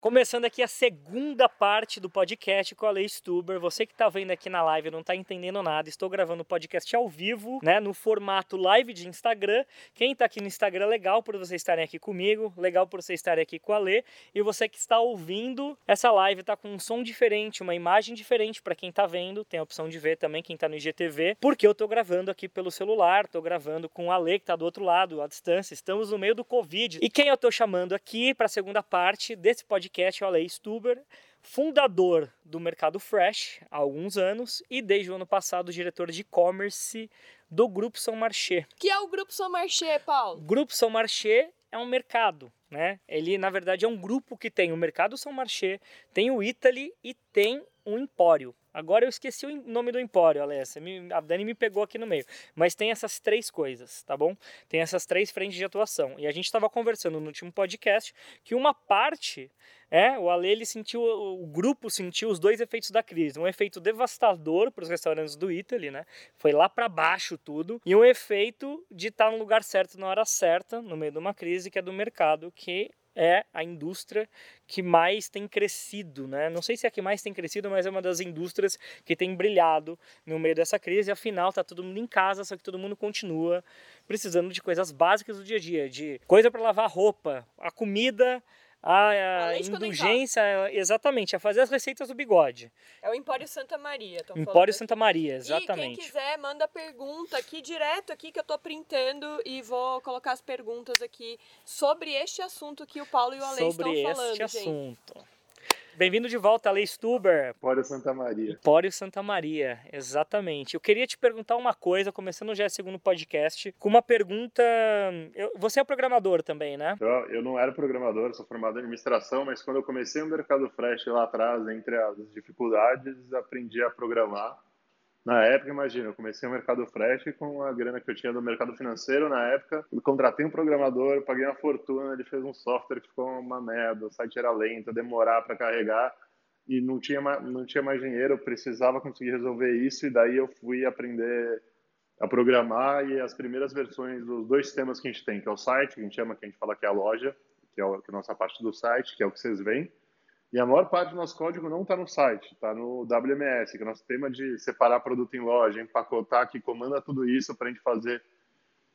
Começando aqui a segunda parte do podcast com a Lei Stuber. Você que está vendo aqui na live não está entendendo nada, estou gravando o podcast ao vivo, né, no formato live de Instagram. Quem está aqui no Instagram, legal por vocês estarem aqui comigo, legal por vocês estarem aqui com a Lê. E você que está ouvindo, essa live está com um som diferente, uma imagem diferente para quem está vendo. Tem a opção de ver também quem está no IGTV, porque eu estou gravando aqui pelo celular, estou gravando com a Lê que está do outro lado, à distância. Estamos no meio do Covid. E quem eu estou chamando aqui para a segunda parte desse podcast podcast, o Alei Stuber, fundador do Mercado Fresh há alguns anos e desde o ano passado diretor de e-commerce do Grupo São Marché. Que é o Grupo São Marché, Paulo? Grupo São Marché é um mercado, né? Ele na verdade é um grupo que tem o Mercado São Marché, tem o Italy e tem o Empório. Agora eu esqueci o nome do empório, Alessia. A Dani me pegou aqui no meio. Mas tem essas três coisas, tá bom? Tem essas três frentes de atuação. E a gente estava conversando no último podcast que uma parte é, o Ale ele sentiu, o grupo sentiu os dois efeitos da crise. Um efeito devastador para os restaurantes do Italy, né? Foi lá para baixo tudo. E um efeito de estar no lugar certo na hora certa, no meio de uma crise, que é do mercado, que é a indústria que mais tem crescido, né? Não sei se é a que mais tem crescido, mas é uma das indústrias que tem brilhado no meio dessa crise. Afinal, tá todo mundo em casa, só que todo mundo continua precisando de coisas básicas do dia a dia, de coisa para lavar roupa, a comida a, a indulgência, exatamente, a fazer as receitas do bigode. É o Empório Santa Maria. Empório Santa Maria, exatamente. E quem quiser, manda pergunta aqui direto aqui que eu tô printando e vou colocar as perguntas aqui sobre este assunto que o Paulo e o Ale sobre estão falando, este assunto. Bem-vindo de volta, Lei Stuber. Empório Santa Maria. Empório Santa Maria, exatamente. Eu queria te perguntar uma coisa, começando já o segundo podcast, com uma pergunta. Eu, você é programador também, né? Eu, eu não era programador, sou formado em administração, mas quando eu comecei o Mercado Fresh lá atrás, entre as dificuldades, aprendi a programar na época, imagina, eu comecei o Mercado Fresh com a grana que eu tinha do mercado financeiro na época. Eu contratei um programador, paguei uma fortuna, ele fez um software que ficou uma merda, o site era lento, demorar para carregar e não tinha, não tinha mais dinheiro, eu precisava conseguir resolver isso e daí eu fui aprender a programar e as primeiras versões dos dois sistemas que a gente tem, que é o site, que a gente chama, que a gente fala que é a loja, que é, é a nossa parte do site, que é o que vocês veem, e a maior parte do nosso código não está no site, está no WMS, que é o nosso tema de separar produto em loja, empacotar, que comanda tudo isso para a gente fazer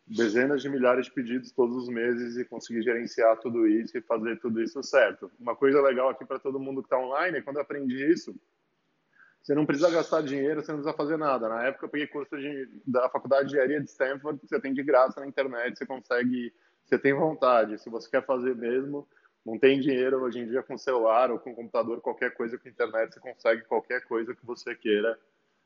dezenas de milhares de pedidos todos os meses e conseguir gerenciar tudo isso e fazer tudo isso certo. Uma coisa legal aqui para todo mundo que está online é quando eu aprendi isso, você não precisa gastar dinheiro, você não precisa fazer nada. Na época eu peguei curso de, da faculdade de engenharia de Stanford, que você tem de graça na internet, você consegue, você tem vontade. Se você quer fazer mesmo, não tem dinheiro hoje em dia com celular ou com computador, qualquer coisa com internet, você consegue qualquer coisa que você queira.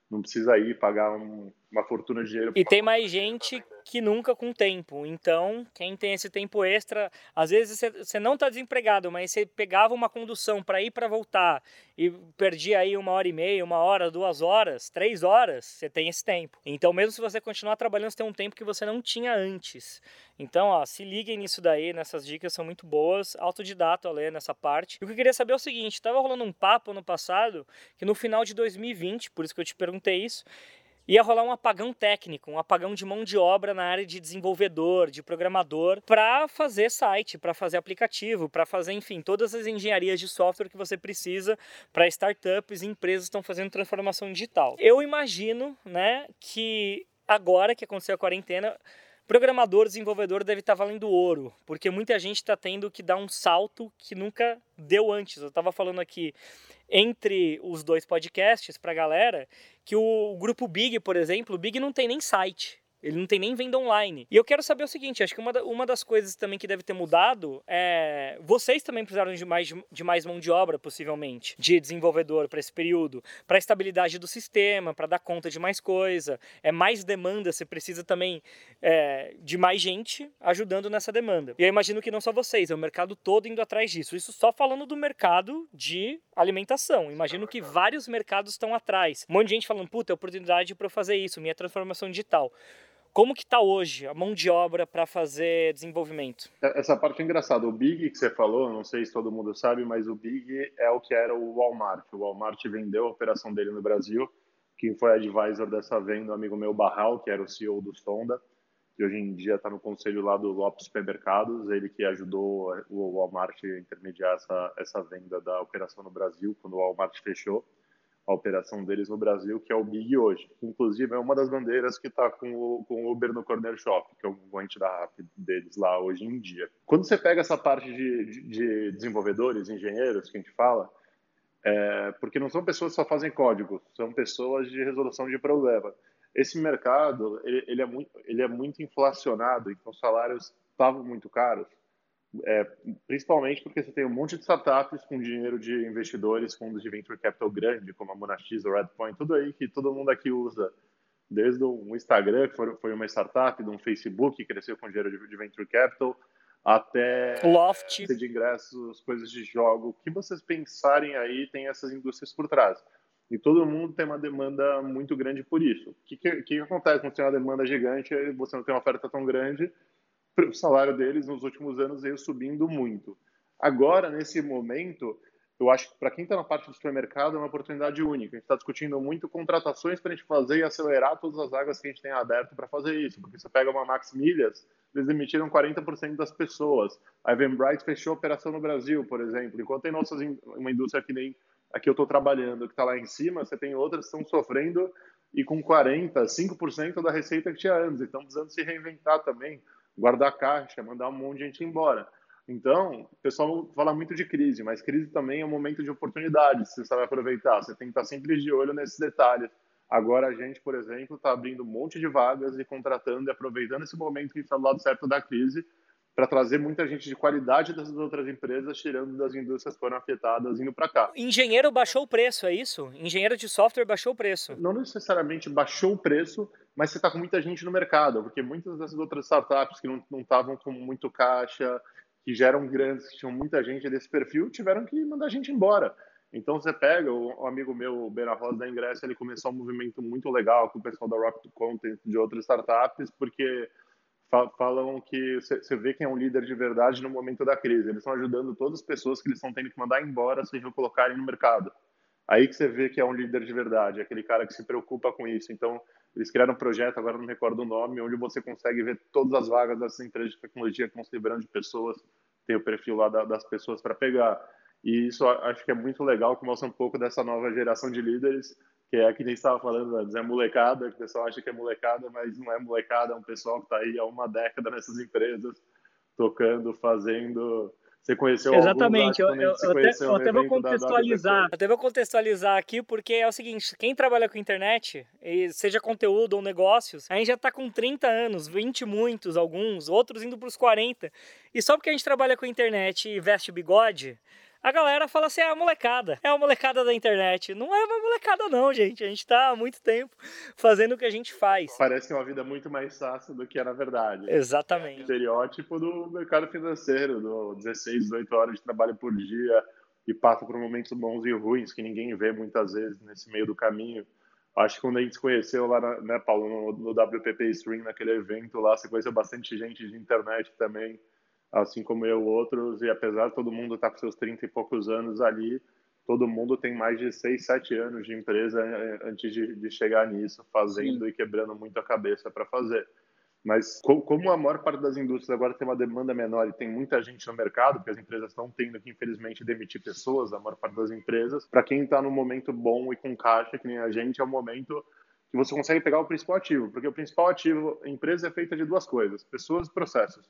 Não precisa ir pagar um, uma fortuna de dinheiro. E tem mais gente que nunca com tempo. Então, quem tem esse tempo extra, às vezes você não está desempregado, mas você pegava uma condução para ir para voltar e perdia aí uma hora e meia, uma hora, duas horas, três horas, você tem esse tempo. Então, mesmo se você continuar trabalhando, você tem um tempo que você não tinha antes. Então, ó, se liguem nisso daí, nessas dicas são muito boas. Autodidata a ler nessa parte. E o que eu queria saber é o seguinte: estava rolando um papo no passado que no final de 2020, por isso que eu te perguntei isso, ia rolar um apagão técnico, um apagão de mão de obra na área de desenvolvedor, de programador, para fazer site, para fazer aplicativo, para fazer, enfim, todas as engenharias de software que você precisa para startups e empresas que estão fazendo transformação digital. Eu imagino, né, que agora que aconteceu a quarentena, programador, desenvolvedor deve estar tá valendo ouro, porque muita gente está tendo que dar um salto que nunca deu antes. Eu estava falando aqui entre os dois podcasts para a galera que o, grupo Big, por exemplo, o Big não tem nem site. Ele não tem nem venda online. E eu quero saber o seguinte: acho que uma, uma das coisas também que deve ter mudado é. Vocês também precisaram de mais, de mais mão de obra, possivelmente, de desenvolvedor para esse período, para a estabilidade do sistema, para dar conta de mais coisa. É mais demanda, você precisa também é, de mais gente ajudando nessa demanda. E eu imagino que não só vocês, é o mercado todo indo atrás disso. Isso só falando do mercado de alimentação. Imagino que vários mercados estão atrás. Um monte de gente falando, puta, é oportunidade para eu fazer isso, minha transformação digital. Como que está hoje a mão de obra para fazer desenvolvimento? É, essa parte é engraçada. O Big que você falou, não sei se todo mundo sabe, mas o Big é o que era o Walmart. O Walmart vendeu a operação dele no Brasil. Quem foi advisor dessa venda, um amigo meu, Barral, que era o CEO do Sonda, e hoje em dia está no conselho lá do Lopes Supermercados, ele que ajudou o Walmart a intermediar essa, essa venda da operação no Brasil, quando o Walmart fechou a operação deles no Brasil, que é o Big hoje. Inclusive, é uma das bandeiras que está com o, com o Uber no Corner Shop, que é o concorrente da Rappi deles lá hoje em dia. Quando você pega essa parte de, de, de desenvolvedores, engenheiros, que a gente fala, é, porque não são pessoas que só fazem código, são pessoas de resolução de problema esse mercado ele, ele, é muito ele é muito inflacionado então os salários estavam muito caros é, principalmente porque você tem um monte de startups com dinheiro de investidores fundos de venture capital grande como a Monax ou Redpoint tudo aí que todo mundo aqui usa desde o Instagram que foi, uma startup de um Facebook que cresceu com dinheiro de, de venture capital até Loft de ingressos coisas de jogo o que vocês pensarem aí tem essas indústrias por trás e todo mundo tem uma demanda muito grande por isso. O que, que, que acontece quando tem uma demanda gigante e você não tem uma oferta tão grande? O salário deles nos últimos anos veio subindo muito. Agora, nesse momento, eu acho que para quem está na parte do supermercado é uma oportunidade única. A gente está discutindo muito contratações para a gente fazer e acelerar todas as vagas que a gente tem aberto para fazer isso. Porque você pega uma Max Milhas, eles demitiram 40% das pessoas. A Eventbrite fechou a operação no Brasil, por exemplo. Enquanto tem nossas, uma indústria que nem aqui eu estou trabalhando, que está lá em cima, você tem outras que estão sofrendo e com 40%, 5% da receita que tinha antes. Então, precisando se reinventar também, guardar caixa, mandar um monte de gente embora. Então, o pessoal fala muito de crise, mas crise também é um momento de oportunidade, você sabe aproveitar. Você tem que estar sempre de olho nesses detalhes. Agora, a gente, por exemplo, está abrindo um monte de vagas e contratando e aproveitando esse momento que está do lado certo da crise para trazer muita gente de qualidade dessas outras empresas, tirando das indústrias que foram afetadas, indo para cá. Engenheiro baixou o preço, é isso? Engenheiro de software baixou o preço? Não necessariamente baixou o preço, mas você está com muita gente no mercado, porque muitas dessas outras startups que não estavam com muito caixa, que geram grandes, que tinham muita gente desse perfil, tiveram que mandar a gente embora. Então você pega, o, amigo meu, o Bena Rosa da Ingresso, ele começou um movimento muito legal com o pessoal da Rapid Content de outras startups, porque falam que você vê quem é um líder de verdade no momento da crise. Eles estão ajudando todas as pessoas que eles estão tendo que mandar embora se recolocarem no mercado. Aí que você vê que é um líder de verdade, aquele cara que se preocupa com isso. Então, eles criaram um projeto, agora não me recordo o nome, onde você consegue ver todas as vagas dessas empresas de tecnologia que estão se livrando de pessoas, tem o perfil lá das pessoas para pegar. E isso acho que é muito legal, que mostra um pouco dessa nova geração de líderes que é que a gente estava falando antes, é molecada, que o pessoal acha que é molecada, mas não é molecada, é um pessoal que está aí há uma década nessas empresas, tocando, fazendo. Você conheceu Exatamente, alguns, eu, eu, até, eu até vou contextualizar. até vou contextualizar aqui, porque é o seguinte: quem trabalha com internet, seja conteúdo ou negócios, a gente já está com 30 anos, 20 muitos, alguns, outros indo para os 40. E só porque a gente trabalha com internet e veste bigode, a galera fala assim: é a molecada, é a molecada da internet. Não é uma molecada, não, gente. A gente tá há muito tempo fazendo o que a gente faz. Parece uma vida muito mais fácil do que é na verdade. Exatamente. O estereótipo do mercado financeiro, do 16, 18 horas de trabalho por dia e passa por momentos bons e ruins que ninguém vê muitas vezes nesse meio do caminho. Acho que quando a gente se conheceu lá, né, Paulo, no, no WPP Stream, naquele evento lá, você conheceu bastante gente de internet também assim como eu outros, e apesar de todo mundo estar com seus 30 e poucos anos ali, todo mundo tem mais de 6, 7 anos de empresa eh, antes de, de chegar nisso, fazendo Sim. e quebrando muito a cabeça para fazer. Mas como a maior parte das indústrias agora tem uma demanda menor e tem muita gente no mercado, porque as empresas estão tendo que, infelizmente, demitir pessoas, a maior parte das empresas, para quem está no momento bom e com caixa, que nem a gente, é o momento que você consegue pegar o principal ativo, porque o principal ativo, a empresa é feita de duas coisas, pessoas e processos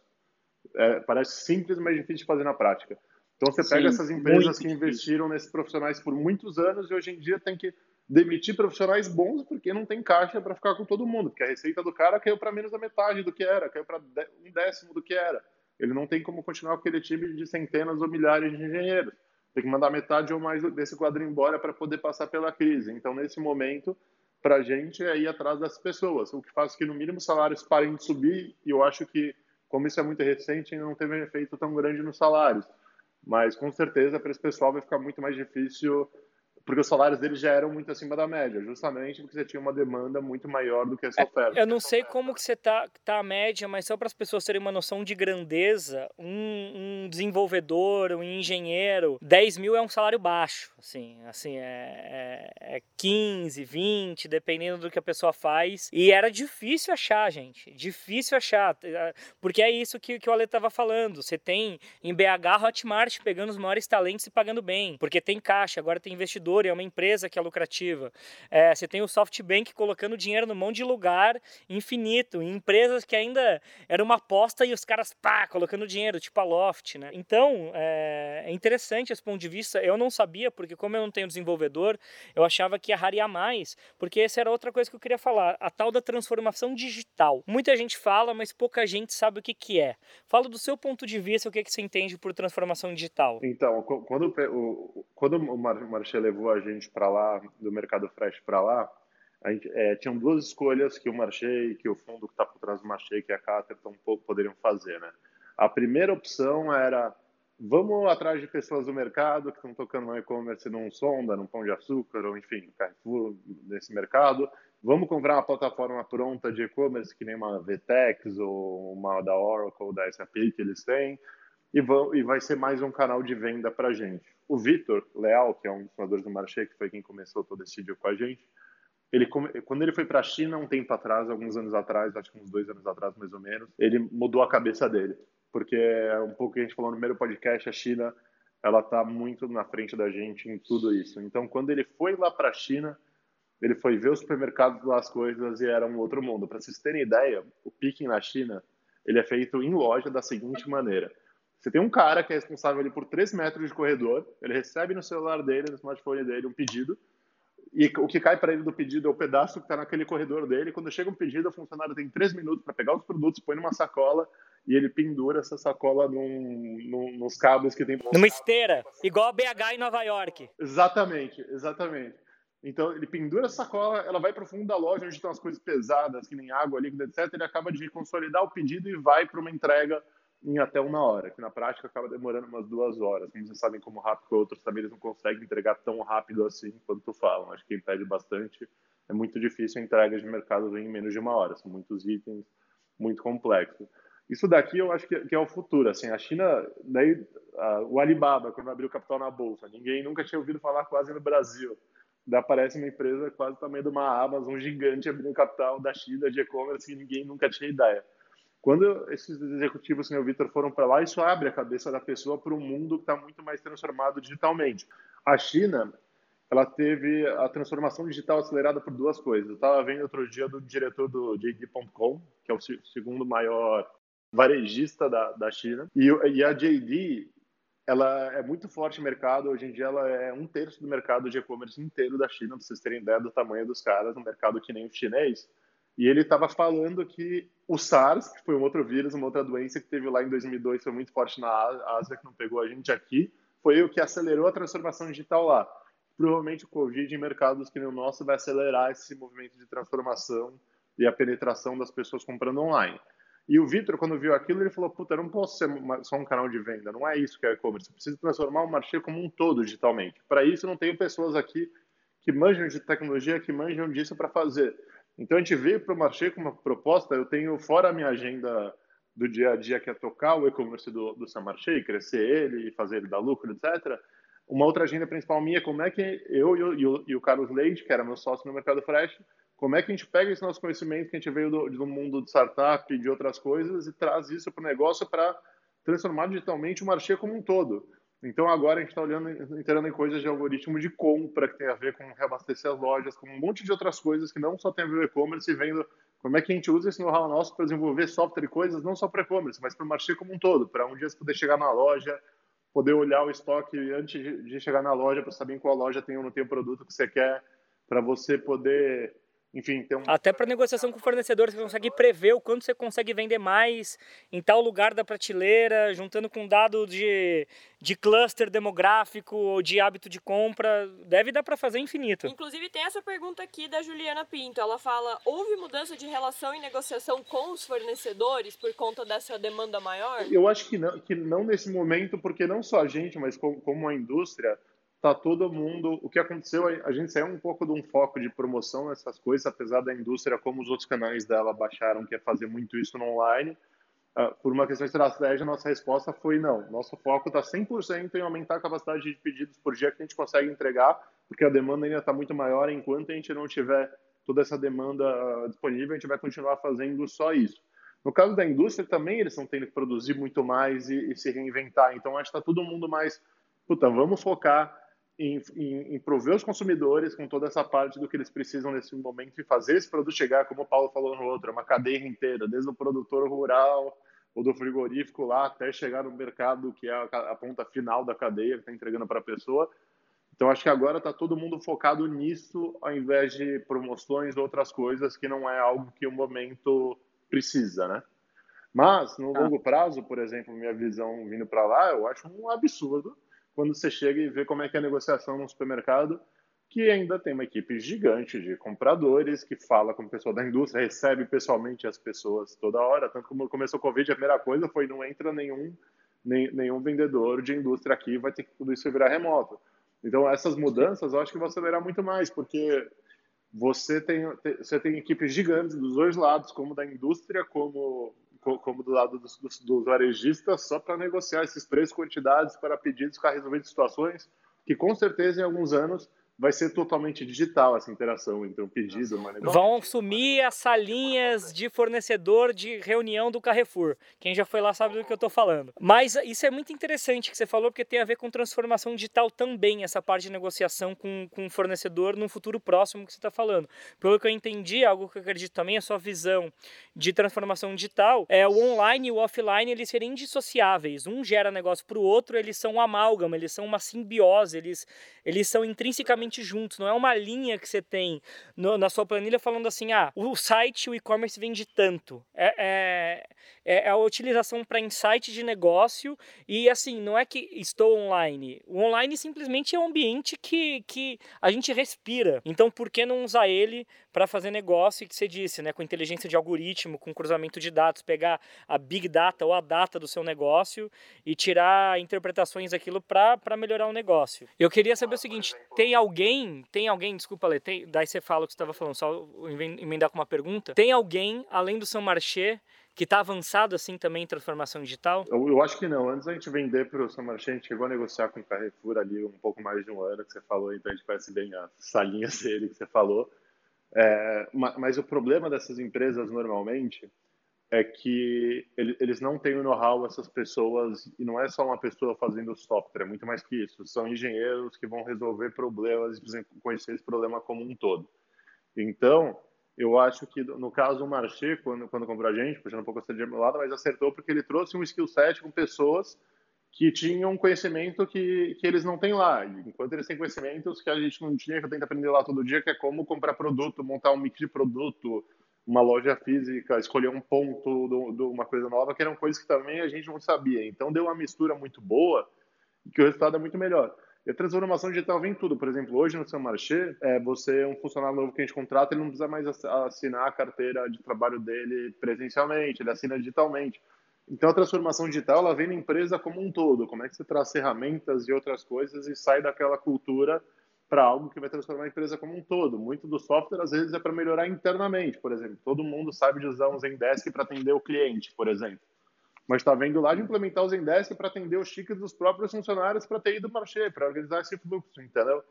é, parece simples, mas difícil de fazer na prática. Então você pega Sim, essas empresas que investiram nesses profissionais por muitos anos e hoje em dia tem que demitir profissionais bons porque não tem caixa para ficar com todo mundo, porque a receita do cara caiu para menos da metade do que era, caiu para um décimo do que era. Ele não tem como continuar com aquele time de centenas ou milhares de engenheiros. Tem que mandar metade ou mais desse quadro embora para poder passar pela crise. Então, nesse momento, para a gente é ir atrás das pessoas, o que faz que, no mínimo, os salários parem de subir. E eu acho que como isso é muito recente, ainda não teve um efeito tão grande nos salários. Mas com certeza para esse pessoal vai ficar muito mais difícil porque os salários deles já eram muito acima da média, justamente porque você tinha uma demanda muito maior do que essa oferta. Eu não sei como que você tá, tá a média, mas só para as pessoas terem uma noção de grandeza, um, um, desenvolvedor, um engenheiro, 10 mil é um salário baixo, assim, assim é, é, é 15, 20, dependendo do que a pessoa faz. E era difícil achar, gente, difícil achar, porque é isso que, que o Ale estava falando. Você tem em BH Hotmart pegando os maiores talentos e pagando bem, porque tem caixa, agora tem investidor é uma empresa que é lucrativa. É, você tem o SoftBank colocando dinheiro no mão de lugar infinito, em empresas que ainda era uma aposta e os caras, pá, colocando dinheiro, tipo a Loft, né? Então, é, é interessante esse ponto de vista. Eu não sabia, porque como eu não tenho desenvolvedor, eu achava que ia rarear mais, porque essa era outra coisa que eu queria falar, a tal da transformação digital. Muita gente fala, mas pouca gente sabe o que, que é. Fala do seu ponto de vista, o que, que você entende por transformação digital. Então, quando quando o Marché levou a gente para lá, do mercado fresh para lá, a gente, é, tinham duas escolhas que o Marché e que o fundo que está por trás do Marché, que é a Caterton, poderiam fazer. Né? A primeira opção era vamos atrás de pessoas do mercado que estão tocando no e-commerce num Sonda, num Pão de Açúcar, ou enfim, Carrefour, nesse mercado. Vamos comprar uma plataforma pronta de e-commerce, que nem uma VTEX ou uma da Oracle, da SAP que eles têm, e, vão, e vai ser mais um canal de venda para a gente. O Vitor Leal, que é um dos fundadores do Marché, que foi quem começou todo esse vídeo com a gente, ele, quando ele foi para a China um tempo atrás, alguns anos atrás, acho que uns dois anos atrás mais ou menos, ele mudou a cabeça dele. Porque é um pouco que a gente falou no primeiro podcast, a China ela está muito na frente da gente em tudo isso. Então, quando ele foi lá para a China, ele foi ver os supermercados lá as coisas e era um outro mundo. Para vocês terem ideia, o picking na China ele é feito em loja da seguinte maneira: você tem um cara que é responsável ali por 3 metros de corredor, ele recebe no celular dele, no smartphone dele, um pedido, e o que cai para ele do pedido é o pedaço que está naquele corredor dele. Quando chega um pedido, o funcionário tem 3 minutos para pegar os produtos, põe numa sacola e ele pendura essa sacola num, num, nos cabos que tem. Numa esteira, igual a BH em Nova York. Exatamente, exatamente. Então ele pendura a sacola, ela vai para o fundo da loja onde estão as coisas pesadas, que nem água, líquida, etc. Ele acaba de consolidar o pedido e vai para uma entrega em até uma hora, que na prática acaba demorando umas duas horas. Como vocês sabem como rápido outros também eles não conseguem entregar tão rápido assim quanto falam. Acho que impede bastante. É muito difícil a entrega de mercado em menos de uma hora. São muitos itens, muito complexo. Isso daqui eu acho que, é o futuro. Assim, a China, daí a, o Alibaba quando abriu capital na bolsa, ninguém nunca tinha ouvido falar quase no Brasil. Daí aparece uma empresa quase tamanho de uma Amazon gigante abrindo capital da China de e-commerce que ninguém nunca tinha ideia. Quando esses executivos, senhor Vitor, foram para lá, isso abre a cabeça da pessoa para um mundo que está muito mais transformado digitalmente. A China, ela teve a transformação digital acelerada por duas coisas. Eu estava vendo outro dia do diretor do JD.com, que é o segundo maior varejista da, da China, e, e a JD ela é muito forte no mercado. Hoje em dia, ela é um terço do mercado de e-commerce inteiro da China, para vocês terem ideia do tamanho dos caras, um mercado que nem o chinês. E ele estava falando que o SARS, que foi um outro vírus, uma outra doença que teve lá em 2002, foi muito forte na Ásia, que não pegou a gente aqui, foi o que acelerou a transformação digital lá. Provavelmente o Covid em mercados que nem o nosso vai acelerar esse movimento de transformação e a penetração das pessoas comprando online. E o Vitor, quando viu aquilo, ele falou: Puta, eu não posso ser só um canal de venda, não é isso que é e-commerce. Eu preciso transformar o marché como um todo digitalmente. Para isso, não tenho pessoas aqui que manjam de tecnologia, que manjam disso para fazer. Então a gente veio para o Marché com uma proposta, eu tenho fora a minha agenda do dia a dia, que é tocar o e-commerce do, do Samarché, crescer ele, fazer ele dar lucro, etc. Uma outra agenda principal minha é como é que eu e o, e o Carlos Leite, que era meu sócio no Mercado Fresh, como é que a gente pega esse nosso conhecimento que a gente veio do, do mundo de startup e de outras coisas e traz isso para o negócio para transformar digitalmente o Marché como um todo. Então agora a gente está olhando, entrando em coisas de algoritmo de compra que tem a ver com reabastecer as lojas, com um monte de outras coisas que não só tem a ver com e-commerce e vendo como é que a gente usa esse know-how nosso para desenvolver software e coisas não só para e-commerce, mas para o marché como um todo, para um dia você poder chegar na loja, poder olhar o estoque antes de chegar na loja para saber em qual loja tem ou não tem o produto que você quer, para você poder enfim, um... Até para negociação com o fornecedor, você consegue prever o quanto você consegue vender mais em tal lugar da prateleira, juntando com dado de, de cluster demográfico ou de hábito de compra. Deve dar para fazer infinito. Inclusive, tem essa pergunta aqui da Juliana Pinto. Ela fala: houve mudança de relação e negociação com os fornecedores por conta dessa demanda maior? Eu acho que não, que não nesse momento, porque não só a gente, mas como, como a indústria tá todo mundo. O que aconteceu, a gente saiu um pouco de um foco de promoção nessas coisas, apesar da indústria, como os outros canais dela baixaram, que é fazer muito isso no online. Uh, por uma questão de estratégia, nossa resposta foi não. Nosso foco está 100% em aumentar a capacidade de pedidos por dia que a gente consegue entregar, porque a demanda ainda está muito maior. Enquanto a gente não tiver toda essa demanda uh, disponível, a gente vai continuar fazendo só isso. No caso da indústria também, eles estão tendo que produzir muito mais e, e se reinventar. Então, acho que está todo mundo mais, puta, vamos focar em, em, em, prover os consumidores com toda essa parte do que eles precisam nesse momento e fazer esse produto chegar, como o Paulo falou no outro, é uma cadeia inteira, desde o produtor rural ou do frigorífico lá até chegar no mercado, que é a, a ponta final da cadeia que está entregando para a pessoa. Então, acho que agora está todo mundo focado nisso, ao invés de promoções ou outras coisas, que não é algo que o momento precisa, né? Mas, no ah. longo prazo, por exemplo, minha visão vindo para lá, eu acho um absurdo quando você chega e vê como é que é a negociação no supermercado, que ainda tem uma equipe gigante de compradores que fala com o pessoal da indústria, recebe pessoalmente as pessoas toda hora. Tanto como começou o Covid, a primeira coisa foi não entra nenhum, nem, nenhum vendedor de indústria aqui, vai ter que tudo isso virar remoto. Então, essas mudanças eu acho que vão acelerar muito mais, porque você tem, você tem equipes gigantes dos dois lados, como da indústria, como como do lado dos, dos, dos varejistas, só para negociar esses preços, quantidades para pedidos, ficar resolvendo situações que com certeza em alguns anos vai ser totalmente digital essa interação entre um pedido e uma negócio. Vão sumir as salinhas de fornecedor de reunião do Carrefour. Quem já foi lá sabe do que eu estou falando. Mas isso é muito interessante que você falou, porque tem a ver com transformação digital também, essa parte de negociação com, com o fornecedor no futuro próximo que você está falando. Pelo que eu entendi, algo que eu acredito também, a sua visão de transformação digital, é o online e o offline, eles serem indissociáveis. Um gera negócio para o outro, eles são um amálgama, eles são uma simbiose, eles, eles são intrinsecamente juntos, não é uma linha que você tem no, na sua planilha falando assim, ah, o site, o e-commerce vende tanto. É, é, é a utilização para insight de negócio e assim, não é que estou online. O online simplesmente é um ambiente que, que a gente respira. Então, por que não usar ele para fazer negócio, que você disse, né, com inteligência de algoritmo, com cruzamento de dados, pegar a big data ou a data do seu negócio e tirar interpretações daquilo para melhorar o negócio. Eu queria saber o seguinte, tem alguém, tem alguém, desculpa, Lê, tem, daí você fala o que você estava falando, só emendar com uma pergunta, tem alguém, além do São Marché, que está avançado assim também em transformação digital? Eu, eu, acho que não. Antes a gente vender para o São Marché, a gente chegou a negociar com o Carrefour ali um pouco mais de um ano que você falou, então a gente conhece bem as salinhas dele que você falou. É, mas o problema dessas empresas normalmente é que eles não têm o know-how, essas pessoas, e não é só uma pessoa fazendo software, é muito mais que isso. São engenheiros que vão resolver problemas e conhecer esse problema como um todo. Então, eu acho que no caso o Marché, quando, quando comprou a gente, puxando um pouco a de meu lado, mas acertou porque ele trouxe um skill set com pessoas que tinham conhecimento que, que eles não têm lá. Enquanto eles têm conhecimentos que a gente não tinha, que eu tento aprender lá todo dia, que é como comprar produto, montar um mix de produto, uma loja física, escolher um ponto de uma coisa nova, que eram coisas que também a gente não sabia. Então deu uma mistura muito boa e que o resultado é muito melhor. E a transformação digital vem em tudo. Por exemplo, hoje no seu marché, é, você é um funcionário novo que a gente contrata, ele não precisa mais assinar a carteira de trabalho dele presencialmente, ele assina digitalmente. Então, a transformação digital ela vem na empresa como um todo. Como é que você traz ferramentas e outras coisas e sai daquela cultura para algo que vai transformar a empresa como um todo. Muito do software, às vezes, é para melhorar internamente. Por exemplo, todo mundo sabe de usar um Zendesk para atender o cliente, por exemplo. Mas está vendo lá de implementar o Zendesk para atender os tickets dos próprios funcionários para ter ido marché, para organizar esse fluxo, entendeu?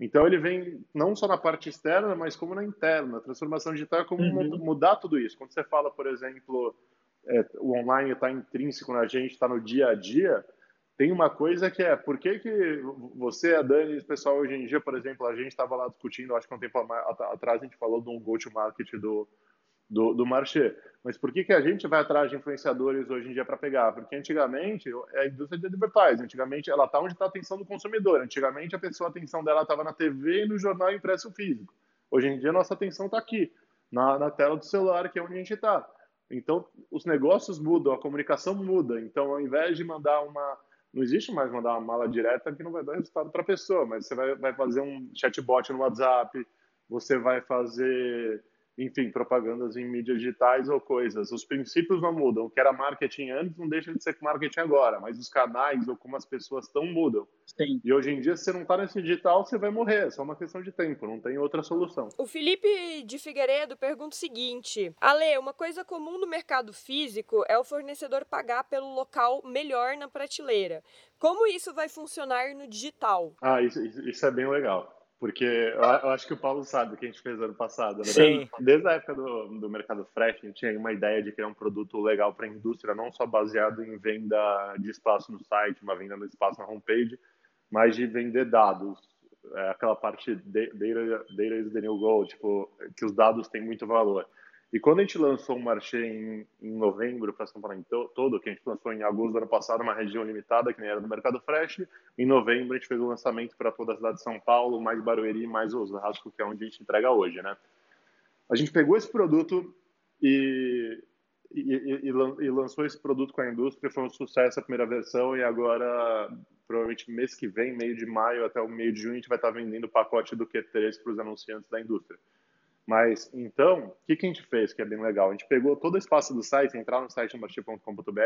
Então ele vem não só na parte externa, mas como na interna. A transformação digital é como uhum. mudar tudo isso. Quando você fala, por exemplo, é, o online está intrínseco na gente, está no dia a dia, tem uma coisa que é, por que, que você, a Dani e o pessoal hoje em dia, por exemplo, a gente estava lá discutindo, acho que um tempo atrás a gente falou de um go-to-market do, do, do marché, mas por que, que a gente vai atrás de influenciadores hoje em dia para pegar? Porque antigamente, é a indústria de advertising, antigamente ela está onde está a atenção do consumidor, antigamente a pessoa, a atenção dela estava na TV e no jornal impresso físico. Hoje em dia, nossa atenção está aqui, na, na tela do celular, que é onde a gente está. Então, os negócios mudam, a comunicação muda. Então, ao invés de mandar uma. Não existe mais mandar uma mala direta que não vai dar resultado para a pessoa, mas você vai, vai fazer um chatbot no WhatsApp, você vai fazer enfim, propagandas em mídias digitais ou coisas. Os princípios não mudam. O que era marketing antes não deixa de ser marketing agora, mas os canais ou como as pessoas estão mudam. Sim. E hoje em dia, se você não está nesse digital, você vai morrer. É só uma questão de tempo, não tem outra solução. O Felipe de Figueiredo pergunta o seguinte: Ale, uma coisa comum no mercado físico é o fornecedor pagar pelo local melhor na prateleira. Como isso vai funcionar no digital? Ah, isso, isso é bem legal. Porque eu, acho que o Paulo sabe o que a gente fez ano passado. Né? Sim. Desde a época do, do mercado fresh, a gente tinha uma ideia de criar um produto legal para a indústria, não só baseado em venda de espaço no site, uma venda no espaço na homepage, mas de vender dados. É aquela parte data, data is the new gold, tipo, que os dados têm muito valor. E quando a gente lançou o Marché em, em novembro para São Paulo todo, que a gente lançou em agosto do ano passado, uma região limitada, que nem era do Mercado Fresh, em novembro a gente fez o lançamento para toda a cidade de São Paulo, mais Barueri, mais Osasco, que é onde a gente entrega hoje, né? A gente pegou esse produto e, e, e, e lançou esse produto com a indústria, foi um sucesso a primeira versão e agora, provavelmente mês que vem, meio de maio até o meio de junho, a gente vai estar vendendo o pacote do Q3 para os anunciantes da indústria. Mas, então, o que, que a gente fez que é bem legal? A gente pegou todo o espaço do site, entrar no site marchi.com.br,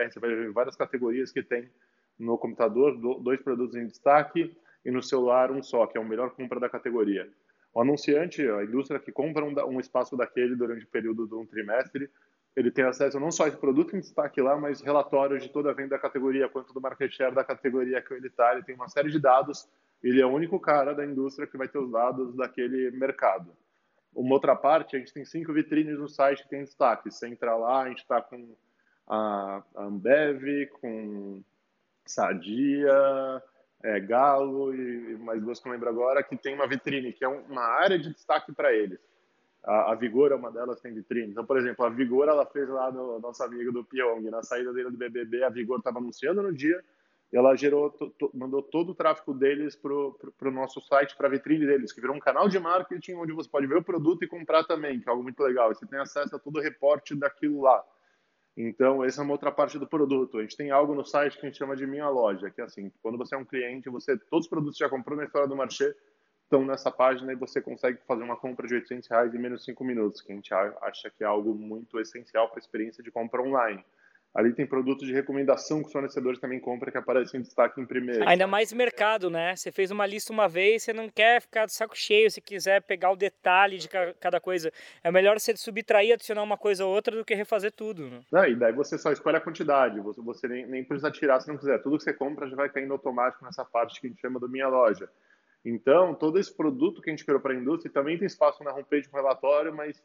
você vai ver várias categorias que tem no computador, dois produtos em destaque, e no celular um só, que é o melhor compra da categoria. O anunciante, a indústria que compra um, um espaço daquele durante o período de um trimestre, ele tem acesso não só a esse produto em destaque lá, mas relatórios de toda a venda da categoria, quanto do market share da categoria que ele está. Ele tem uma série de dados. Ele é o único cara da indústria que vai ter os dados daquele mercado. Uma outra parte, a gente tem cinco vitrines no site que tem destaque. Você entra lá, a gente está com a Ambev, com Sadia, é, Galo e mais duas que eu lembro agora, que tem uma vitrine, que é uma área de destaque para eles. A, a, Vigor é uma delas, tem vitrine. Então, por exemplo, a Vigor, ela fez lá no nosso amigo do Pyong, na saída dele do BBB, a Vigor estava anunciando no dia, ela gerou, mandou todo o tráfego deles para o nosso site, para a vitrine deles, que virou um canal de marketing onde você pode ver o produto e comprar também, que é algo muito legal. você tem acesso a todo o reporte daquilo lá. Então, essa é uma outra parte do produto. A gente tem algo no site que a gente chama de Minha Loja, que é assim, quando você é um cliente, você todos os produtos que já comprou na história do Marché estão nessa página e você consegue fazer uma compra de 800 reais em menos de 5 minutos, que a gente acha que é algo muito essencial para a experiência de compra online. Ali tem produtos de recomendação que os fornecedores também compram que aparecem em destaque em primeiro. Ainda mais mercado, né? Você fez uma lista uma vez, você não quer ficar de saco cheio, se quiser pegar o detalhe de cada coisa. É melhor você subtrair, adicionar uma coisa ou outra do que refazer tudo. Né? Não, e daí você só escolhe a quantidade, você, você nem, nem precisa tirar se não quiser. Tudo que você compra já vai caindo automático nessa parte que a gente chama do Minha Loja. Então, todo esse produto que a gente criou para a indústria também tem espaço na homepage com relatório, mas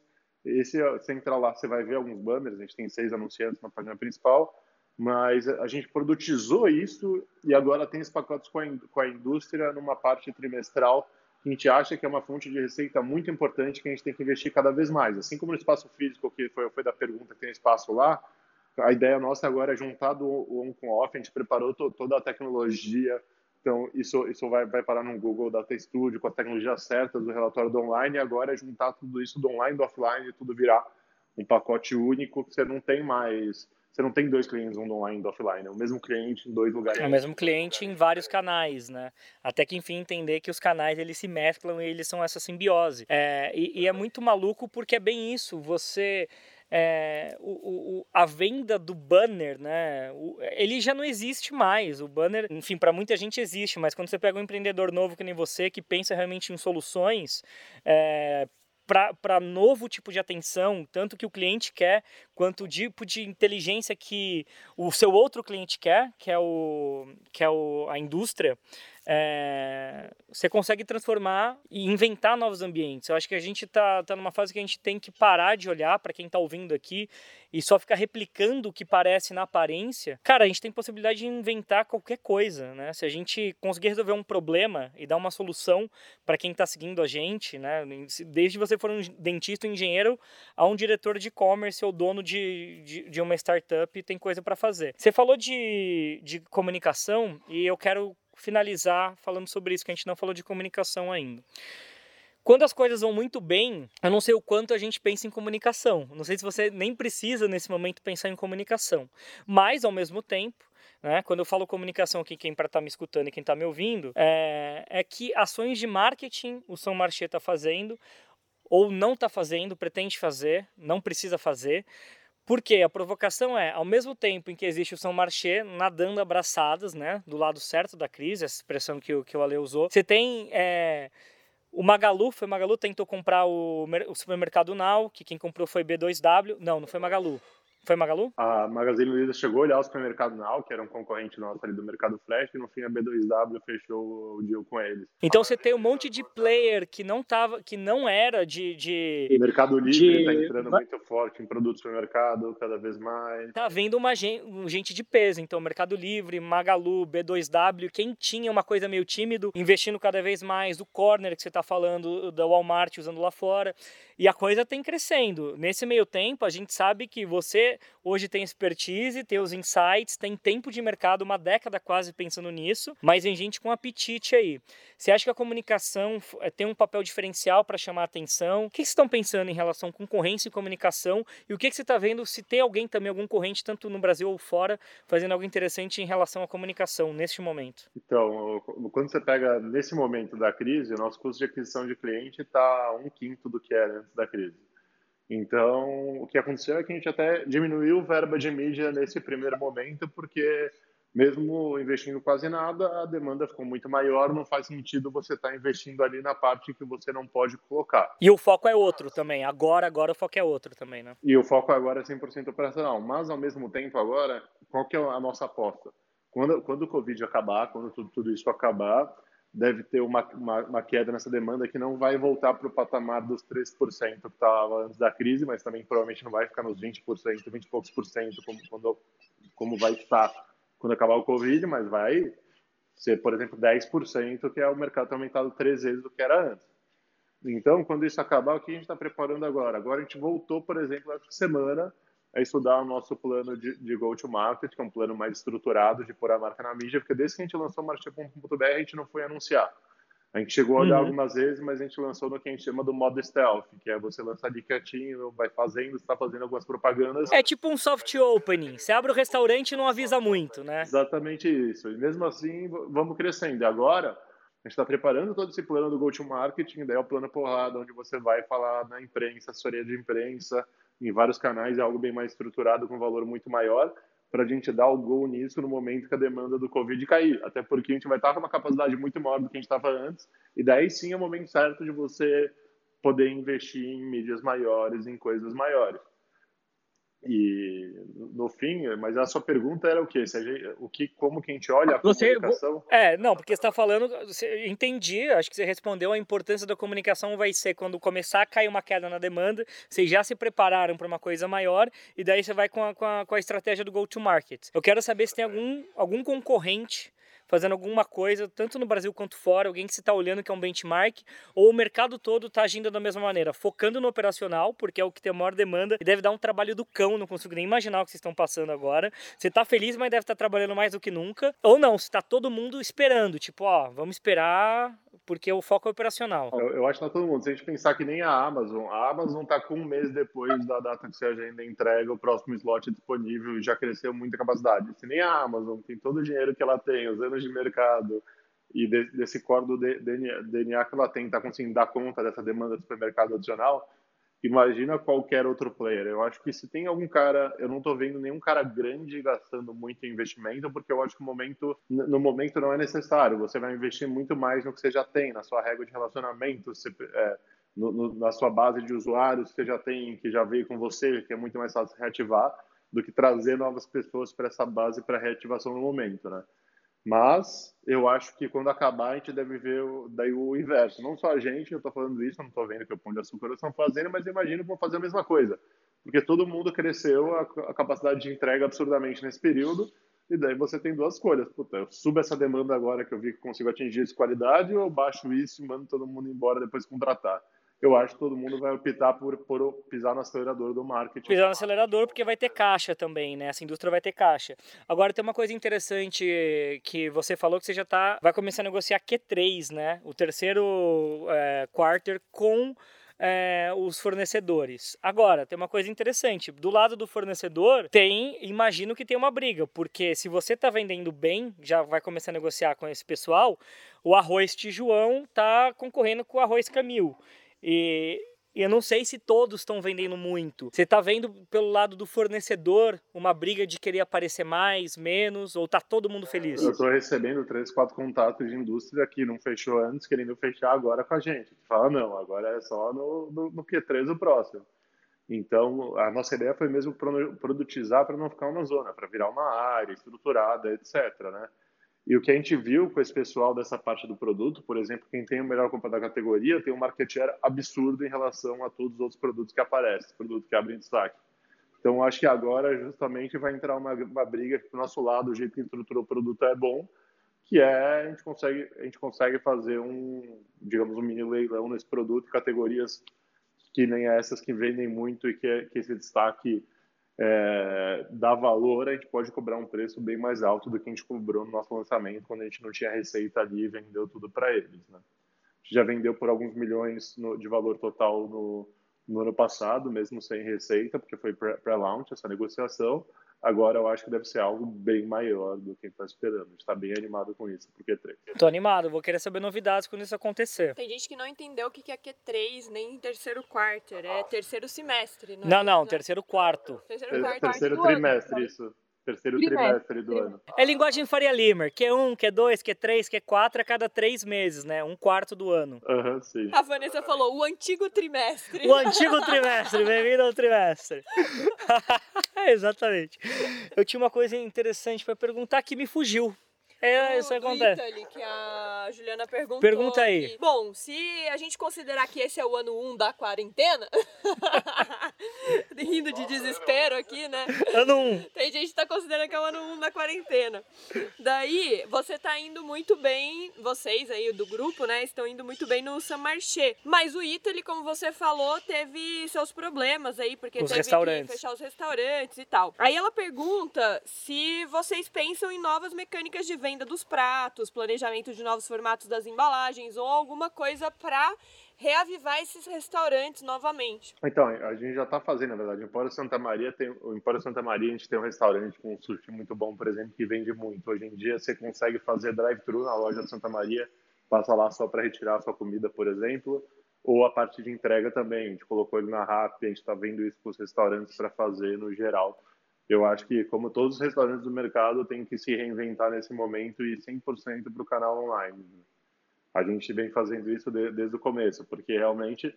esse, você entra lá, você vai ver alguns banners, a gente tem seis anunciantes na página principal, mas a gente produtizou isso e agora tem esses pacotes com a, com a indústria numa parte trimestral que a gente acha que é uma fonte de receita muito importante que a gente tem que investir cada vez mais. Assim como no espaço físico, que foi, foi da pergunta, que tem espaço lá, a ideia nossa agora é juntar do on com off, a gente preparou to, toda a tecnologia, então, isso, isso vai, vai parar no Google Data Studio com as tecnologias certas do relatório do online e agora é juntar tudo isso do online do offline e tudo virar um pacote único que você não tem mais. Você não tem dois clientes, um do online e do offline. É o mesmo cliente em dois lugares. É o mesmo cliente em vários canais, né? Até que, enfim, entender que os canais eles se mesclam e eles são essa simbiose. É, e, e é muito maluco porque é bem isso. Você é, o, o, a venda do banner, né? O, ele já não existe mais. O banner, enfim, para muita gente existe, mas quando você pega um empreendedor novo que nem você, que pensa realmente em soluções, é, para novo tipo de atenção, tanto que o cliente quer, quanto o tipo de inteligência que o seu outro cliente quer, que é, o, que é o, a indústria, é, você consegue transformar e inventar novos ambientes. Eu acho que a gente está tá numa fase que a gente tem que parar de olhar para quem está ouvindo aqui e só ficar replicando o que parece na aparência. Cara, a gente tem possibilidade de inventar qualquer coisa, né? Se a gente conseguir resolver um problema e dar uma solução para quem está seguindo a gente, né? Desde você for um dentista, um engenheiro, a um diretor de e-commerce ou dono de, de, de uma startup, tem coisa para fazer. Você falou de, de comunicação e eu quero finalizar falando sobre isso, que a gente não falou de comunicação ainda. Quando as coisas vão muito bem, eu não sei o quanto a gente pensa em comunicação. Não sei se você nem precisa nesse momento pensar em comunicação. Mas, ao mesmo tempo, né, quando eu falo comunicação aqui, quem para estar tá me escutando e quem está me ouvindo, é, é que ações de marketing o São Marché está fazendo ou não está fazendo, pretende fazer, não precisa fazer. Porque a provocação é, ao mesmo tempo em que existe o São Marché nadando abraçadas, né, do lado certo da crise, essa expressão que, que o Ale usou, você tem é, o Magalu, foi Magalu tentou comprar o, o supermercado Now, que quem comprou foi B2W, não, não foi Magalu, foi Magalu? A Magazine Luiza chegou a olhar o supermercado Now, que era um concorrente nosso ali do Mercado Flash, e no fim a B2W fechou o deal com eles. Então você tem um monte de player que não tava, que não era de. de o Mercado Livre está entrando muito forte em produtos do mercado, cada vez mais. Tá vendo uma gente, gente de peso. Então, Mercado Livre, Magalu, B2W, quem tinha uma coisa meio tímido, investindo cada vez mais, o corner que você está falando, da Walmart usando lá fora. E a coisa tem crescendo. Nesse meio tempo, a gente sabe que você hoje tem expertise, tem os insights, tem tempo de mercado, uma década quase pensando nisso, mas tem gente com apetite aí. Você acha que a comunicação eh, tem um papel diferencial para chamar a atenção? O que vocês estão pensando em relação à concorrência e comunicação? E o que você está vendo se tem alguém também, algum corrente, tanto no Brasil ou fora, fazendo algo interessante em relação à comunicação neste momento? Então, quando você pega nesse momento da crise, o nosso custo de aquisição de cliente está um quinto do que era antes da crise. Então, o que aconteceu é que a gente até diminuiu verba de mídia nesse primeiro momento, porque mesmo investindo quase nada, a demanda ficou muito maior, não faz sentido você estar tá investindo ali na parte que você não pode colocar. E o foco é outro também, agora, agora o foco é outro também, né? E o foco agora é 100% operacional, mas ao mesmo tempo agora, qual que é a nossa aposta? Quando, quando o Covid acabar, quando tudo, tudo isso acabar, deve ter uma, uma, uma, queda nessa demanda que não vai voltar para o patamar dos 3% que estava antes da crise, mas também provavelmente não vai ficar nos 20%, 20 e poucos por cento, como, quando, como vai estar quando acabar o Covid, mas vai ser, por exemplo, 10%, que é o mercado ter aumentado três vezes do que era antes. Então, quando isso acabar, o que a gente está preparando agora? Agora a gente voltou, por exemplo, essa semana a estudar o nosso plano de, de go-to-market, que é um plano mais estruturado de pôr a marca na mídia, porque desde que a gente lançou o Marcha.com.br, a gente não foi anunciar. A gente chegou a olhar uhum. algumas vezes, mas a gente lançou no que a gente chama do modo stealth, que é você lançar ali quietinho, vai fazendo, está fazendo algumas propagandas. É tipo um soft opening. Você abre o restaurante e não avisa muito, né? Exatamente isso. E mesmo assim, vamos crescendo. E agora, a gente está preparando todo esse plano do go-to-marketing, daí é o plano porrada, onde você vai falar na imprensa, assessoria de imprensa, em vários canais, é algo bem mais estruturado, com valor muito maior, para a gente dar o gol nisso no momento que a demanda do Covid cair. Até porque a gente vai estar com uma capacidade muito maior do que a gente estava antes, e daí sim é o momento certo de você poder investir em mídias maiores, em coisas maiores. E no fim, mas a sua pergunta era o quê? Gente, o que, como que a gente olha a você, comunicação? É, não, porque você está falando, você, entendi, acho que você respondeu a importância da comunicação vai ser quando começar a cair uma queda na demanda, vocês já se prepararam para uma coisa maior e daí você vai com a, com a, com a estratégia do go-to-market. Eu quero saber se tem algum, algum concorrente fazendo alguma coisa, tanto no Brasil quanto fora, alguém que se está olhando que é um benchmark, ou o mercado todo está agindo da mesma maneira, focando no operacional, porque é o que tem a maior demanda e deve dar um trabalho do cão, não consigo nem imaginar o que vocês estão passando agora. Você está feliz, mas deve estar tá trabalhando mais do que nunca. Ou não, está todo mundo esperando, tipo, ó, vamos esperar porque o foco é operacional. Eu, eu acho que tá todo mundo. Se a gente pensar que nem a Amazon, a Amazon está com um mês depois da data que você agenda entrega, o próximo slot é disponível e já cresceu muita capacidade. Se nem a Amazon tem todo o dinheiro que ela tem, os de mercado e de, desse core do DNA, que ela tem, está conseguindo dar conta dessa demanda do supermercado adicional, imagina qualquer outro player. Eu acho que se tem algum cara, eu não estou vendo nenhum cara grande gastando muito em investimento, porque eu acho que o momento, no momento não é necessário. Você vai investir muito mais no que você já tem, na sua regra de relacionamento, é, no, no, na sua base de usuários que você já tem, que já veio com você, que é muito mais fácil reativar, do que trazer novas pessoas para essa base para reativação no momento, né? Mas eu acho que quando acabar a gente deve ver o, daí o inverso. Não só a gente, eu estou falando isso, não estou vendo que o Pão de Açúcar estão fazendo, mas imagino que vão fazer a mesma coisa. Porque todo mundo cresceu a, a, capacidade de entrega absurdamente nesse período, e daí você tem duas escolhas. Puta, eu subo essa demanda agora que eu vi que consigo atingir essa qualidade, ou eu baixo isso e mando todo mundo embora depois contratar eu acho que todo mundo vai optar por, por pisar no acelerador do marketing. Pisar no acelerador porque vai ter caixa também, né? Essa indústria vai ter caixa. Agora tem uma coisa interessante que você falou que você já tá, vai começar a negociar Q3, né? O terceiro é, quarter com é, os fornecedores. Agora, tem uma coisa interessante. Do lado do fornecedor, tem, imagino que tem uma briga, porque se você está vendendo bem, já vai começar a negociar com esse pessoal, o arroz Tijuão está concorrendo com o arroz Camil. E, eu não sei se todos estão vendendo muito. Você está vendo pelo lado do fornecedor uma briga de querer aparecer mais, menos, ou tá todo mundo feliz? Eu estou recebendo três, quatro contatos de indústria que não fechou antes, querendo fechar agora com a gente. Fala, não, agora é só no, no, no Q3 o próximo. Então, a nossa ideia foi mesmo produtizar para não ficar uma zona, para virar uma área estruturada, etc. Né? E o que a gente viu com esse pessoal dessa parte do produto, por exemplo, quem tem o melhor compra da categoria tem um market share absurdo em relação a todos os outros produtos que aparecem, produto que abrem destaque. Então, acho que agora justamente vai entrar uma, uma briga que, do nosso lado, o jeito que estruturou o produto é bom, que é a gente consegue, a gente consegue fazer um, digamos, um mini leilão nesse produto, categorias que nem essas que vendem muito e que, que esse destaque é, dá valor, a gente pode cobrar um preço bem mais alto do que a gente cobrou no nosso lançamento, quando a gente não tinha receita ali e vendeu tudo para eles. Né? A gente já vendeu por alguns milhões no, de valor total no, no ano passado, mesmo sem receita, porque foi pré-launch essa negociação. Agora eu acho que deve ser algo bem maior do que está esperando. está bem animado com isso, porque Q3. Tô animado, vou querer saber novidades quando isso acontecer. Tem gente que não entendeu o que é Q3, nem terceiro quarter, é terceiro semestre. Não, não, é? não, terceiro quarto. Terceiro, quarto, terceiro trimestre, isso terceiro trimestre do ano. É linguagem Faria Limer, que é um, que é dois, que é três, que é quatro a cada três meses, né? Um quarto do ano. Aham, uhum, sim. A Vanessa falou, o antigo trimestre. O antigo trimestre, bem-vindo ao trimestre. Exatamente. Eu tinha uma coisa interessante para perguntar que me fugiu. É, isso acontece. Italy, que a Juliana perguntou. Pergunta aí. Que, bom, se a gente considerar que esse é o ano 1 um da quarentena, rindo de desespero aqui, né? Ano 1. Um. Tem gente que tá considerando que é o ano 1 um da quarentena. Daí, você tá indo muito bem, vocês aí do grupo, né, estão indo muito bem no San Marché. Mas o Italy, como você falou, teve seus problemas aí, porque os teve que fechar os restaurantes e tal. Aí ela pergunta se vocês pensam em novas mecânicas de venda venda dos pratos, planejamento de novos formatos das embalagens ou alguma coisa para reavivar esses restaurantes novamente. Então, a gente já está fazendo, na verdade. O Santa Maria tem, o Santa Maria a gente tem um restaurante com um sushi muito bom, por exemplo, que vende muito. Hoje em dia você consegue fazer drive-thru na loja de Santa Maria, passa lá só para retirar a sua comida, por exemplo, ou a parte de entrega também. A gente colocou ele na RAP, a gente está vendo isso para os restaurantes para fazer no geral eu acho que, como todos os restaurantes do mercado, tem que se reinventar nesse momento e 100% para o canal online. A gente vem fazendo isso de, desde o começo, porque realmente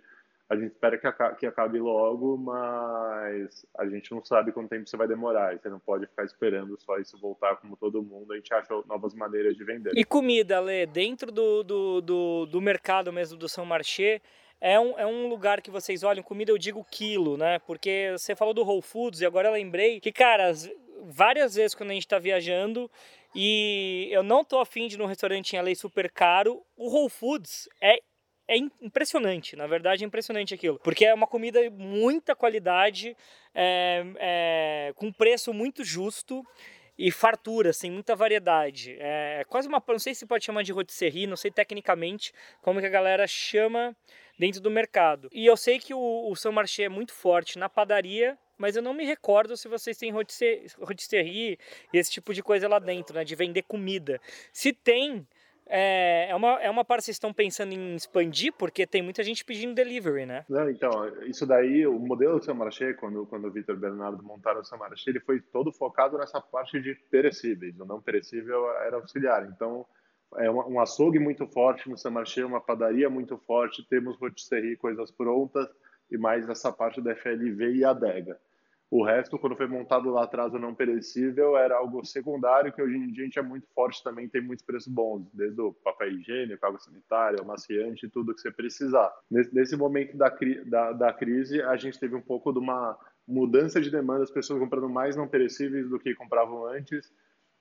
a gente espera que acabe, que acabe, logo, mas a gente não sabe quanto tempo isso vai demorar. E você não pode ficar esperando só isso voltar como todo mundo. A gente acha novas maneiras de vender. E comida, Lê, dentro do, do, do, do mercado mesmo do São Marché, é um, é um lugar que vocês olham, comida eu digo quilo, né? Porque você falou do Whole Foods e agora eu lembrei que, cara, várias vezes quando a gente tá viajando e eu não tô afim de ir num restaurante em LA super caro, o Whole Foods é é impressionante, na verdade é impressionante aquilo, porque é uma comida de muita qualidade, é, é, com preço muito justo e fartura, assim, muita variedade. É quase uma, não sei se pode chamar de rotisserie, não sei tecnicamente como que a galera chama dentro do mercado. E eu sei que o, o São Marché é muito forte na padaria, mas eu não me recordo se vocês têm rotisserie e esse tipo de coisa lá dentro, né, de vender comida. Se tem, é, é, uma, é uma parte que vocês estão pensando em expandir, porque tem muita gente pedindo delivery, né? Não, então, isso daí, o modelo do Samarché, quando, quando o Vitor Bernardo montaram o Samarché, ele foi todo focado nessa parte de perecíveis. O não perecível era auxiliar. Então, é um açougue muito forte no Samarché, uma padaria muito forte, temos rotisserie, coisas prontas, e mais essa parte da FLV e adega. O resto, quando foi montado lá atrás, o não perecível, era algo secundário, que hoje em dia a gente é muito forte também, tem muitos preços bons, desde o papel higiênico, água sanitária, o maciante, tudo que você precisar. Nesse, nesse momento da, da, da crise, a gente teve um pouco de uma mudança de demanda, as pessoas comprando mais não perecíveis do que compravam antes,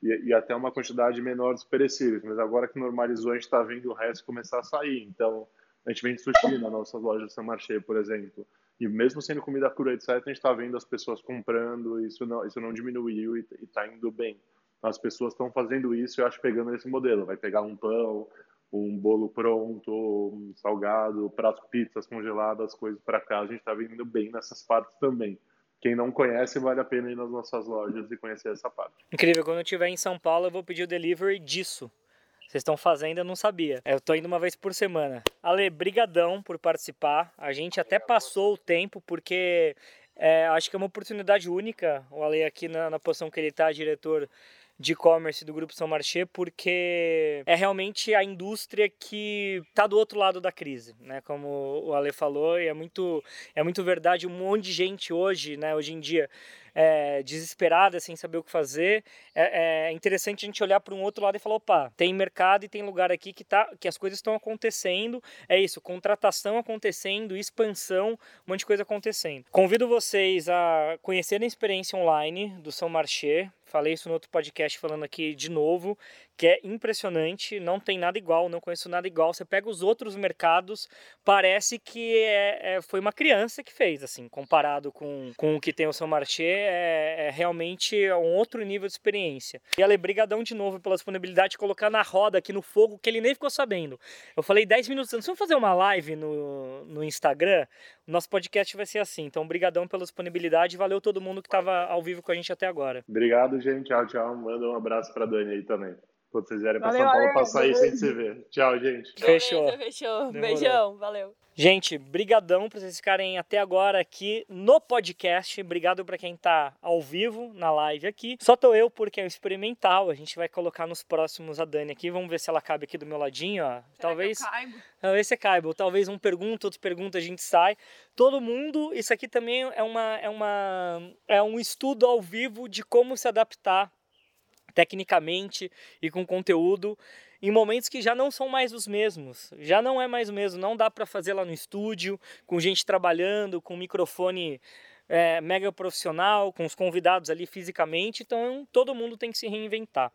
e, e, até uma quantidade menor dos perecíveis. Mas agora que normalizou, a gente está vendo o resto começar a sair. Então, a gente vende sushi na nossa loja de São Marché, por exemplo. E mesmo sendo comida crua, etc., a gente está vendo as pessoas comprando, isso não, isso não diminuiu e está indo bem. As pessoas estão fazendo isso, eu acho, pegando esse modelo. Vai pegar um pão, um bolo pronto, um salgado, prato pizzas congeladas, coisas para cá. A gente está vendendo bem nessas partes também quem não conhece, vale a pena ir nas nossas lojas e conhecer essa parte. Incrível, quando eu estiver em São Paulo, eu vou pedir o delivery disso. Vocês estão fazendo, eu não sabia. Eu tô indo uma vez por semana. Ale, brigadão por participar. A gente até passou o tempo, porque é, acho que é uma oportunidade única. O Ale aqui na, na posição que ele tá, diretor de e-commerce do Grupo São Marché, porque é realmente a indústria que está do outro lado da crise, né? Como o Ale falou, e é muito, é muito verdade, um monte de gente hoje, né, hoje em dia, é, desesperada, sem saber o que fazer. É, é interessante a gente olhar para um outro lado e falar: opa, tem mercado e tem lugar aqui que, tá, que as coisas estão acontecendo. É isso, contratação acontecendo, expansão, um monte de coisa acontecendo. Convido vocês a conhecerem a experiência online do São Marché. Falei isso no outro podcast falando aqui de novo que é impressionante, não tem nada igual, não conheço nada igual. Você pega os outros mercados, parece que é, é, foi uma criança que fez, assim, comparado com, com o que tem o São Marché, é, é realmente um outro nível de experiência. E Ale, brigadão de novo pela disponibilidade de colocar na roda aqui no fogo, que ele nem ficou sabendo. Eu falei 10 minutos antes, vamos fazer uma live no, no Instagram? O nosso podcast vai ser assim, então brigadão pela disponibilidade, valeu todo mundo que estava ao vivo com a gente até agora. Obrigado, gente, tchau, tchau. Manda um abraço para Dani aí também. Quando vocês vierem para São Paulo, passar aí sem se ver. Tchau, gente. Fechou. Beleza, fechou. Beijão, valeu. Gente, brigadão por vocês ficarem até agora aqui no podcast. Obrigado para quem tá ao vivo na live aqui. Só tô eu porque é um experimental. A gente vai colocar nos próximos a Dani aqui. Vamos ver se ela cabe aqui do meu ladinho, ó. Será talvez. Que eu caibo? Talvez você caiba. Talvez um pergunta, outro pergunta, a gente sai. Todo mundo. Isso aqui também é uma é uma é um estudo ao vivo de como se adaptar tecnicamente e com conteúdo em momentos que já não são mais os mesmos. Já não é mais o mesmo, não dá para fazer lá no estúdio, com gente trabalhando, com microfone é, mega profissional, com os convidados ali fisicamente, então todo mundo tem que se reinventar.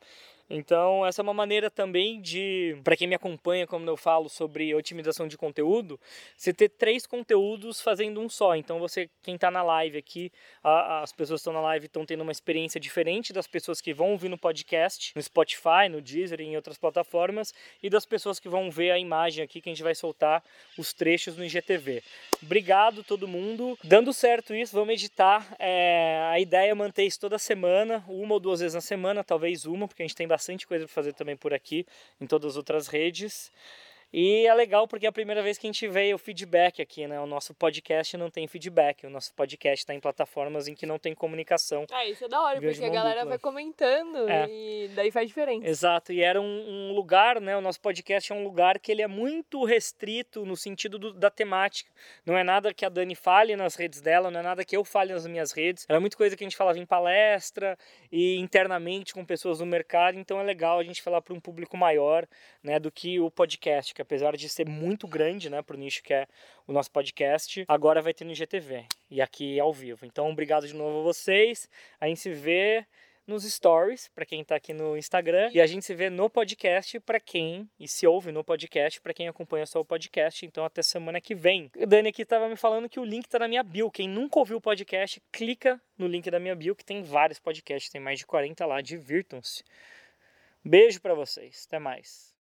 Então, essa é uma maneira também de, para quem me acompanha, como eu falo sobre otimização de conteúdo, você ter três conteúdos fazendo um só. Então, você, quem está na live aqui, a, as pessoas que estão na live estão tendo uma experiência diferente das pessoas que vão ouvir no podcast, no Spotify, no Deezer e em outras plataformas, e das pessoas que vão ver a imagem aqui que a gente vai soltar os trechos no IGTV. Obrigado todo mundo. Dando certo isso, vamos editar. É, a ideia é manter isso toda semana, uma ou duas vezes na semana, talvez uma, porque a gente tem bastante coisa para fazer também por aqui, em todas as outras redes. E é legal porque é a primeira vez que a gente vê o feedback aqui, né? O nosso podcast não tem feedback, o nosso podcast está em plataformas em que não tem comunicação. Ah, isso é da hora, porque a galera dupla. vai comentando é. e daí faz diferença. Exato, e era um, um, lugar, né? O nosso podcast é um lugar que ele é muito restrito no sentido do, da temática. Não é nada que a Dani fale nas redes dela, não é nada que eu fale nas minhas redes. Era muita coisa que a gente falava em palestra e internamente com pessoas no mercado, então é legal a gente falar para um público maior, né? Do que o podcast, que apesar de ser muito grande, né, pro nicho que é o nosso podcast, agora vai ter no IGTV e aqui ao vivo. Então, obrigado de novo a vocês. A gente se vê nos stories para quem está aqui no Instagram e a gente se vê no podcast para quem e se ouve no podcast para quem acompanha só o podcast. Então até semana que vem. O Dani aqui estava me falando que o link está na minha bio. Quem nunca ouviu o podcast, clica no link da minha bio que tem vários podcasts, tem mais de 40 lá, divirtam-se. Beijo para vocês. Até mais.